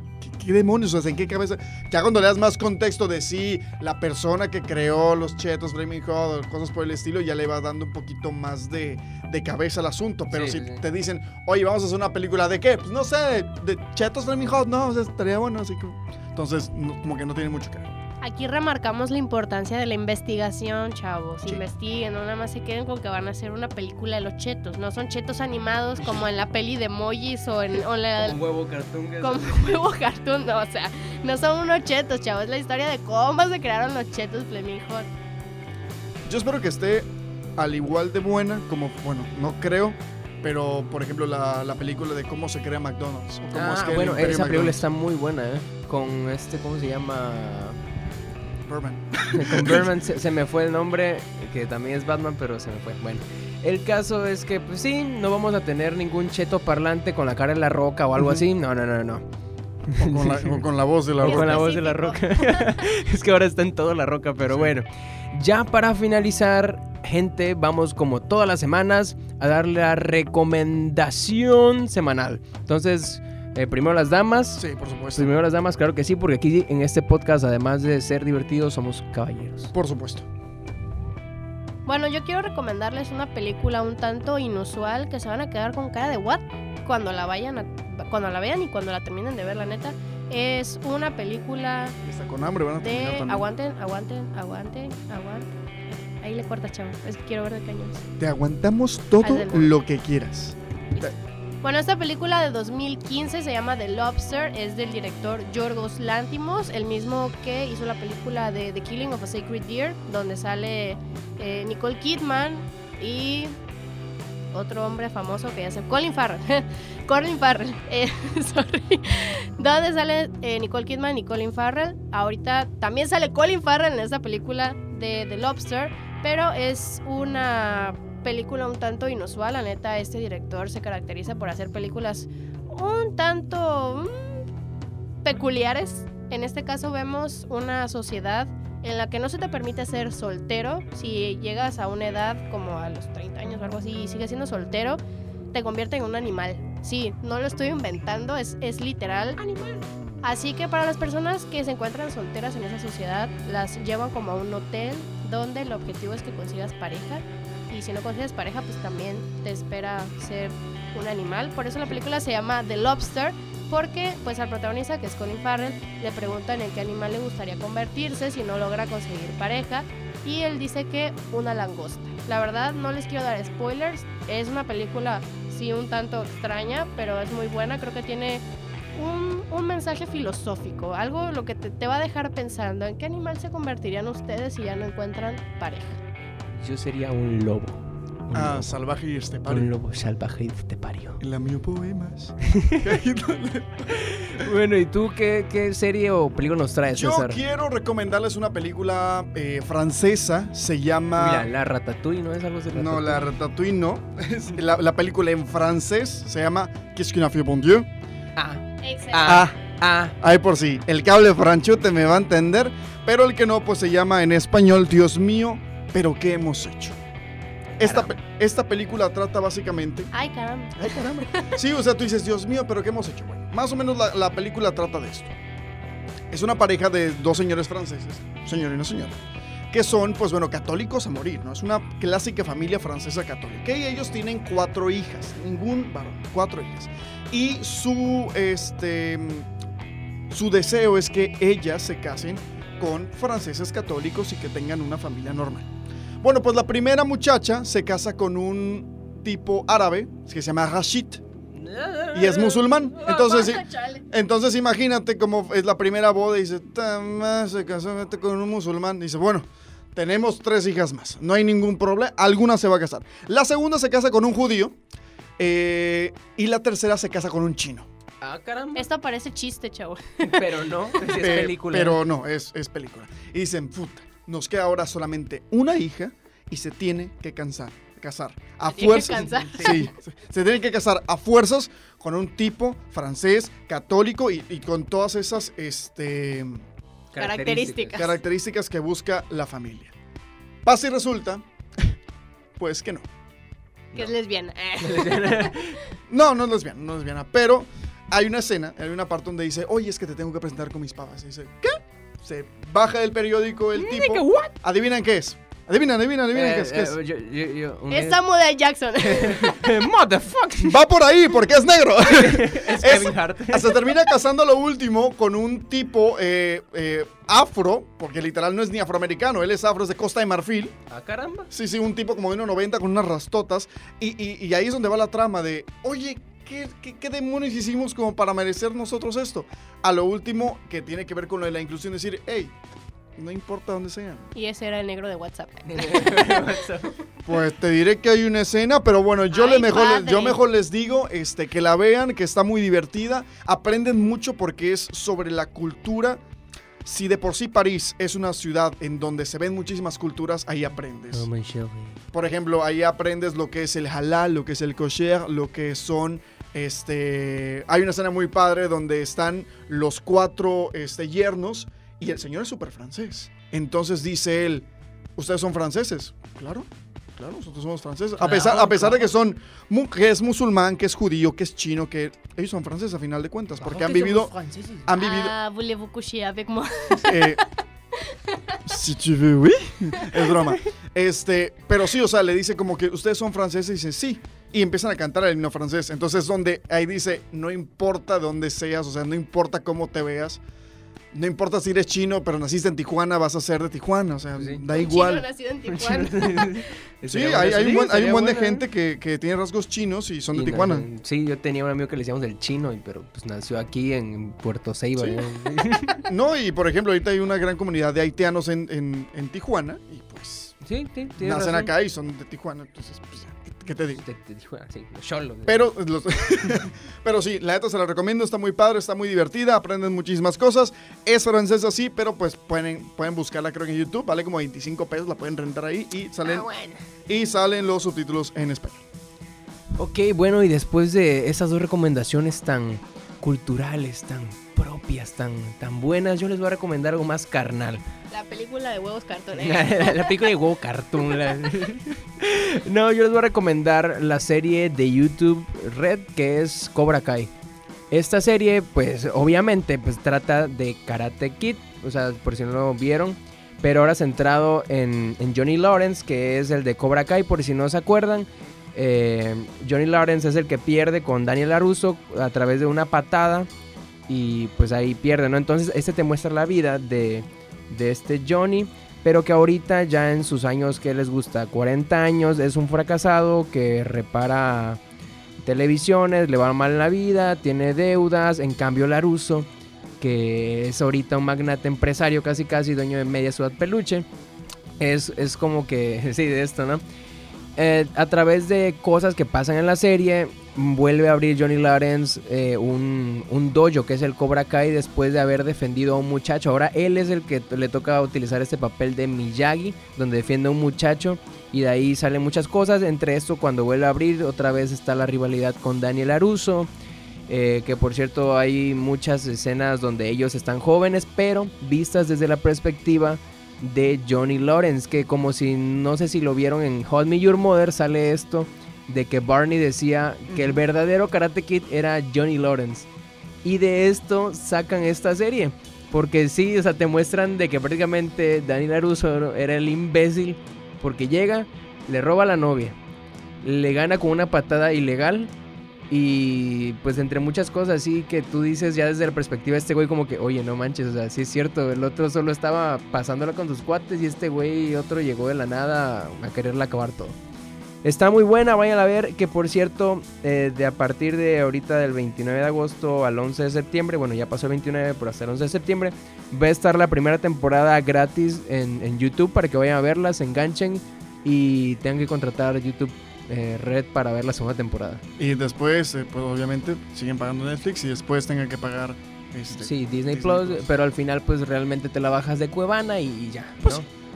qué, demonios? O sea, ¿en qué cabeza? Ya cuando le das más contexto de sí, la persona que creó los Chetos Flaming Hot cosas por el estilo, ya le va dando un poquito más de, de cabeza al asunto. Pero Sí, si sí. te dicen, oye, vamos a hacer una película de qué? Pues no sé, de, de Chetos Flaming Hot, no, o sea, estaría bueno, así que. Entonces, no- como que no tiene mucho que ver. Aquí remarcamos la importancia de la investigación, chavos. Sí. Investiguen, no nada más se queden con que van a hacer una película de los chetos. No son chetos animados como en la peli de Mojis o en, o la, Con huevo cartoon. así. huevo cartoon, no, o sea, no son unos chetos, chavos. Es la historia de cómo se crearon los chetos Flaming Hot. Yo espero que esté al igual de buena como, bueno, no creo. Pero, por ejemplo, la, la película de cómo se crea McDonald's. O cómo Ah, es que bueno, esa película está muy buena, ¿eh? Con este, ¿cómo se llama? Birdman. Con Birdman se, se me fue el nombre, que también es Batman, pero se me fue. Bueno, el caso es que, pues sí, no vamos a tener ningún cheto parlante con la cara de la roca o algo así. No, no, no, no. O con, la, o con la voz de la Roca. con la voz de la roca. es que ahora está en todo la roca, pero bueno. Ya para finalizar, gente, vamos como todas las semanas a darle la recomendación semanal. Entonces, eh, primero las damas. Sí, por supuesto. Primero las damas, claro que sí, porque aquí en este podcast, además de ser divertidos, somos caballeros. Por supuesto. Bueno, yo quiero recomendarles una película un tanto inusual que se van a quedar con cara de what cuando la vayan a, cuando la vean y cuando la terminen de ver, la neta. Es una película Está con hambre, van a de aguanten, aguanten, aguanten, aguanten. Ahí le corta, chavo. Es que quiero ver de cañones. Te aguantamos todo lo que quieras. Bueno, esta película de 2015 se llama The Lobster, es del director Yorgos Lantimos, el mismo que hizo la película de The Killing of a Sacred Deer, donde sale eh, Nicole Kidman y otro hombre famoso que ya se... Colin Farrell. Colin Farrell. eh, sorry. Donde sale eh, Nicole Kidman y Colin Farrell. Ahorita también sale Colin Farrell en esta película de The Lobster, pero es una película un tanto inusual. La neta, este director se caracteriza por hacer películas un tanto mm, peculiares. En este caso vemos una sociedad en la que no se te permite ser soltero. Si llegas a una edad como a los 30 años o algo así y sigues siendo soltero, te convierte en un animal. Sí, no lo estoy inventando, es, es literal. Animal. Así que para las personas que se encuentran solteras en esa sociedad, las llevan como a un hotel donde el objetivo es que consigas pareja. Y si no consigues pareja, pues también te espera ser un animal. Por eso la película se llama The Lobster, porque pues al protagonista, que es Colin Farrell, le preguntan en qué animal le gustaría convertirse si no logra conseguir pareja. Y él dice que una langosta. La verdad, no les quiero dar spoilers. Es una película, sí, un tanto extraña, pero es muy buena. Creo que tiene un, un mensaje filosófico, algo lo que te, te va a dejar pensando en qué animal se convertirían ustedes si ya no encuentran pareja. Yo sería un lobo. Un, Ah, lobo, salvaje y un estepario. lobo salvaje y estepario. En la mío poemas. Bueno, ¿y tú qué, qué serie o película nos traes, Yo César? quiero recomendarles una película eh, francesa. Se llama. Mira, la Ratatouille, ¿no es algo de No, la Ratatouille? No. La, la película en francés se llama Qu'est-ce qu'une fait bon Dieu? Ah, Excelente. ah, ah. Ahí por sí. El cable franchute me va a entender. Pero el que no, pues se llama en español Dios mío, pero ¿qué hemos hecho? Esta, pe- esta película trata básicamente. Ay, caramba. Ay, caramba. Sí, o sea, tú dices, Dios mío, pero ¿qué hemos hecho? Bueno, más o menos la, la película trata de esto. Es una pareja de dos señores franceses, señor y una señora, que son, pues bueno, católicos a morir, ¿no? Es una clásica familia francesa católica. Y ellos tienen cuatro hijas, ningún varón, cuatro hijas. Y su, este, su deseo es que ellas se casen con franceses católicos y que tengan una familia normal. Bueno, pues la primera muchacha se casa con un tipo árabe que se llama Rashid y es musulmán. Entonces, Chale. entonces imagínate cómo es la primera boda y dice, "Tama, se casó con un musulmán. Dice, bueno, tenemos tres hijas más, no hay ningún problema, alguna se va a casar. La segunda se casa con un judío eh, y la tercera se casa con un chino. Ah, caramba. Esto parece chiste, chavo. Pero no, es Pe- película. Pero no, es, es película. Y dicen, puta, nos queda ahora solamente una hija y se tiene que cansar, casar. A Se tiene que fuerzas. cansar. Sí, se, se tiene que casar a fuerzas con un tipo francés, católico y, y con todas esas este, Características. características que busca la familia. Pasa y resulta, pues que no. Que es lesbiana. No, no es lesbiana, no es lesbiana. Pero hay una escena, hay una parte donde dice, oye, es que te tengo que presentar con mis papás. Y dice, ¿qué? Se baja del periódico el tipo. what? Adivinan qué es. Adivinan, adivinan, adivinan Eh, qué es. qué es. eh, yo- yo- yo- un- Es Samuel L. Jackson. Motherfucker. Va por ahí porque es negro. Es Kevin Hart. Se termina casando lo último con un tipo eh, eh, afro, porque literal no es ni afroamericano, él es afro, es de Costa de Marfil. Ah, caramba. Sí, sí, un tipo como de 1,90 con unas rastotas. Y, y- y ahí es donde va la trama de, oye, ¿qué, qué, qué demonios hicimos como para merecer nosotros esto? A lo último, que tiene que ver con lo de la inclusión, decir, hey, no importa dónde sean. y ese era el negro de WhatsApp. Pues te diré que hay una escena, pero bueno, yo, Ay, le mejor, padre. yo mejor les digo este, que la vean, que está muy divertida. Aprenden mucho porque es sobre la cultura. Si de por sí París es una ciudad en donde se ven muchísimas culturas, ahí aprendes. Por ejemplo, ahí aprendes lo que es el halal, lo que es el kosher, lo que son este hay una escena muy padre donde están los cuatro este yernos y el señor es súper francés. Entonces dice él, "¿Ustedes son franceses?" Claro. Claro, nosotros somos franceses. a, pesar, a pesar de que son que es musulmán, que es judío, que es chino, que ellos son franceses a final de cuentas, porque han vivido han vivido Ah, voulez-vous coucher avec moi? eh, si tu veux, oui. Es broma. Este, pero sí, o sea, le dice como que ustedes son franceses y dice sí. Y empiezan a cantar el himno francés. Entonces, donde ahí dice, no importa de dónde seas, o sea, no importa cómo te veas. No importa si eres chino, pero naciste en Tijuana, vas a ser de Tijuana. O sea, Sí. da Un chino igual. nacido en Tijuana. Sí, hay, hay un buen, hay un buen de gente que, que tiene rasgos chinos y son de Tijuana. Sí, yo tenía un amigo que le decíamos el chino, y- pero pues nació aquí en Puerto Ceiba. Sí. ¿no? No, y por ejemplo, ahorita hay una gran comunidad de haitianos en, en- en Tijuana y pues sí, sí, nacen razón. acá y son de Tijuana. Entonces, pues, ¿qué- ¿qué te digo? Te- te dijo, ah, sí, los cholos. Pero, los- pero sí, la neta se la recomiendo, está muy padre, está muy divertida, aprenden muchísimas cosas. Es francesa sí, pero pues pueden, pueden buscarla creo que en YouTube, vale como 25 pesos, la pueden rentar ahí y salen, Ah, bueno. y salen los subtítulos en español. Ok, bueno, y después de esas dos recomendaciones tan culturales, tan propias, tan, tan buenas, yo les voy a recomendar algo más carnal. La película de huevos cartón. la película de huevo cartoon. la- no, yo les voy a recomendar la serie de YouTube Red que es Cobra Kai. Esta serie, pues obviamente, pues trata de Karate Kid, o sea, por si no lo vieron, pero ahora centrado en, Johnny Lawrence, que es el de Cobra Kai, por si no se acuerdan. Eh, Johnny Lawrence es el que pierde con Daniel LaRusso a través de una patada y pues ahí pierde, ¿no? Entonces este te muestra la vida de, de este Johnny, pero que ahorita ya en sus años que les gusta, 40 años, es un fracasado que repara televisiones, le va mal en la vida, tiene deudas, en cambio Laruso, que es ahorita un magnate empresario casi casi dueño de media ciudad peluche, es, es como que, sí, de esto, ¿no? Eh, a través de cosas que pasan en la serie, vuelve a abrir Johnny Lawrence eh, un, un dojo que es el Cobra Kai después de haber defendido a un muchacho. Ahora él es el que le toca utilizar este papel de Miyagi, donde defiende a un muchacho y de ahí salen muchas cosas. Entre esto, cuando vuelve a abrir, otra vez está la rivalidad con Daniel Aruso. eh, que por cierto hay muchas escenas donde ellos están jóvenes, pero vistas desde la perspectiva de Johnny Lawrence, que como si no sé si lo vieron en Hold Me Your Mother, sale esto de que Barney decía que el verdadero Karate Kid era Johnny Lawrence. Y de esto sacan esta serie. Porque sí, o sea, te muestran de que prácticamente Danny LaRusso era el imbécil. Porque llega, le roba a la novia. Le gana con una patada ilegal. Y pues entre muchas cosas así que tú dices ya desde la perspectiva de este güey como que, oye, no manches, o sea, sí es cierto, el otro solo estaba pasándola con sus cuates y este güey otro llegó de la nada a quererla acabar todo. Está muy buena, vayan a ver, que por cierto, eh, de a partir de ahorita del 29 de agosto al 11 de septiembre, bueno, ya pasó el 29, pero hasta el 11 de septiembre, va a estar la primera temporada gratis en, en YouTube para que vayan a verla, se enganchen y tengan que contratar YouTube eh, Red para ver la segunda temporada. Y después, eh, pues obviamente, siguen pagando Netflix y después tengan que pagar. Este, Sí, Disney, Disney Plus, Plus. pero al final pues realmente te la bajas de Cuevana y, y ya, ¿no?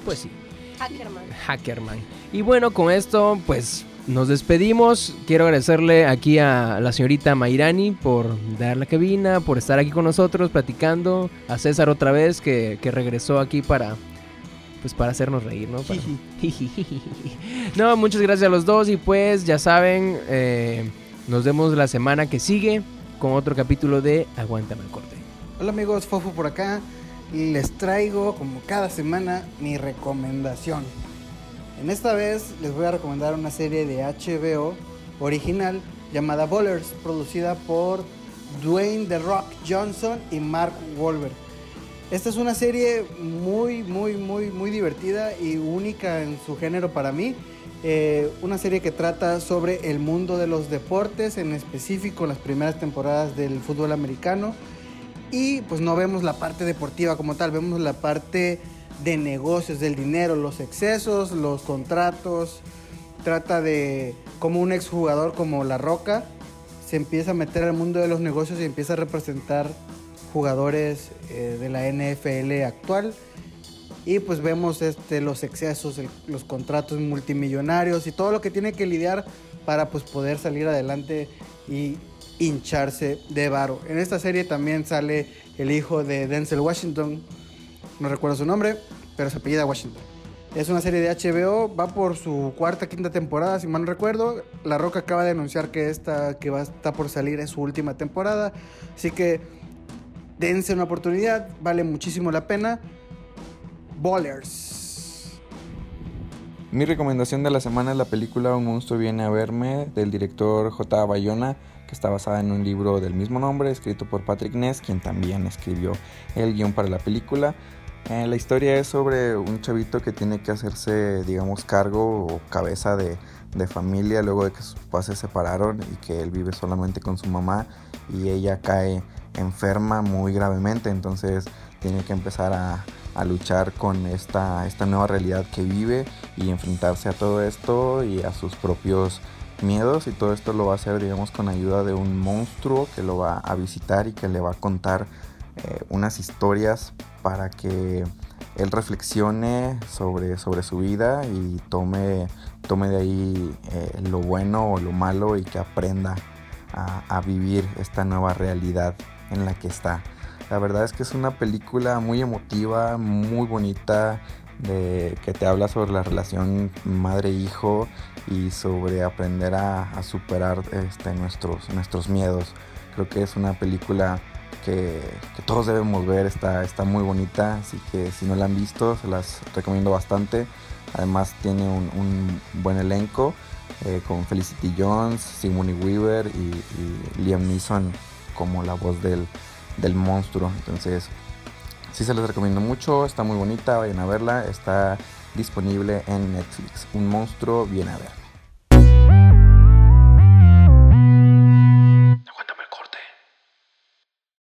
Pues sí. Hackerman. Hackerman. Y bueno, con esto pues nos despedimos. Quiero agradecerle aquí a la señorita Mairani por dar la cabina, por estar aquí con nosotros platicando. A César otra vez que, que regresó aquí para pues para hacernos reír, ¿no? Para- no, muchas gracias a los dos y pues ya saben, eh, nos vemos la semana que sigue con otro capítulo de Aguántame el corte. Hola amigos, Fofo por acá. Les traigo como cada semana mi recomendación. En esta vez les voy a recomendar una serie de HBO original llamada Bowlers, producida por Dwayne The Rock Johnson y Mark Wahlberg. Esta es una serie muy, muy, muy, muy divertida y única en su género para mí. Eh, una serie que trata sobre el mundo de los deportes, en específico las primeras temporadas del fútbol americano. Y pues no vemos la parte deportiva como tal, vemos la parte de negocios, del dinero, los excesos, los contratos. Trata de cómo un exjugador como La Roca se empieza a meter al mundo de los negocios y empieza a representar jugadores eh, de la NFL actual. Y pues vemos este, los excesos, los contratos multimillonarios y todo lo que tiene que lidiar para pues poder salir adelante y hincharse de varo. En esta serie también sale el hijo de Denzel Washington, no recuerdo su nombre, pero se apellida Washington. Es una serie de HBO, va por su cuarta, quinta temporada, si mal no recuerdo. La Roca acaba de anunciar que esta que va a estar por salir es su última temporada, así que dense una oportunidad, vale muchísimo la pena. Ballers. Mi recomendación de la semana es la película Un monstruo viene a verme del director J. Bayona, que está basada en un libro del mismo nombre, escrito por Patrick Ness, quien también escribió el guion para la película. Eh, la historia es sobre un chavito que tiene que hacerse, digamos, cargo o cabeza de, de familia luego de que sus papás se separaron y que él vive solamente con su mamá y ella cae enferma muy gravemente, entonces tiene que empezar a, luchar con esta, esta nueva realidad que vive y enfrentarse a todo esto y a sus propios miedos y todo esto lo va a hacer digamos con ayuda de un monstruo que lo va a visitar y que le va a contar eh, unas historias para que él reflexione sobre, sobre su vida y tome, tome de ahí eh, lo bueno o lo malo y que aprenda a, a vivir esta nueva realidad en la que está. La verdad es que es una película muy emotiva, muy bonita, que te habla sobre la relación madre-hijo y sobre aprender a, superar este, nuestros, miedos. Creo que es una película que, todos debemos ver, está, muy bonita, así que si no la han visto se las recomiendo bastante. Además tiene un, buen elenco eh, con Felicity Jones, Sigourney Weaver y, Liam Neeson como la voz del, del monstruo. Entonces sí se les recomiendo mucho, está muy bonita, vayan a verla, está disponible en Netflix. Un monstruo, viene a ver.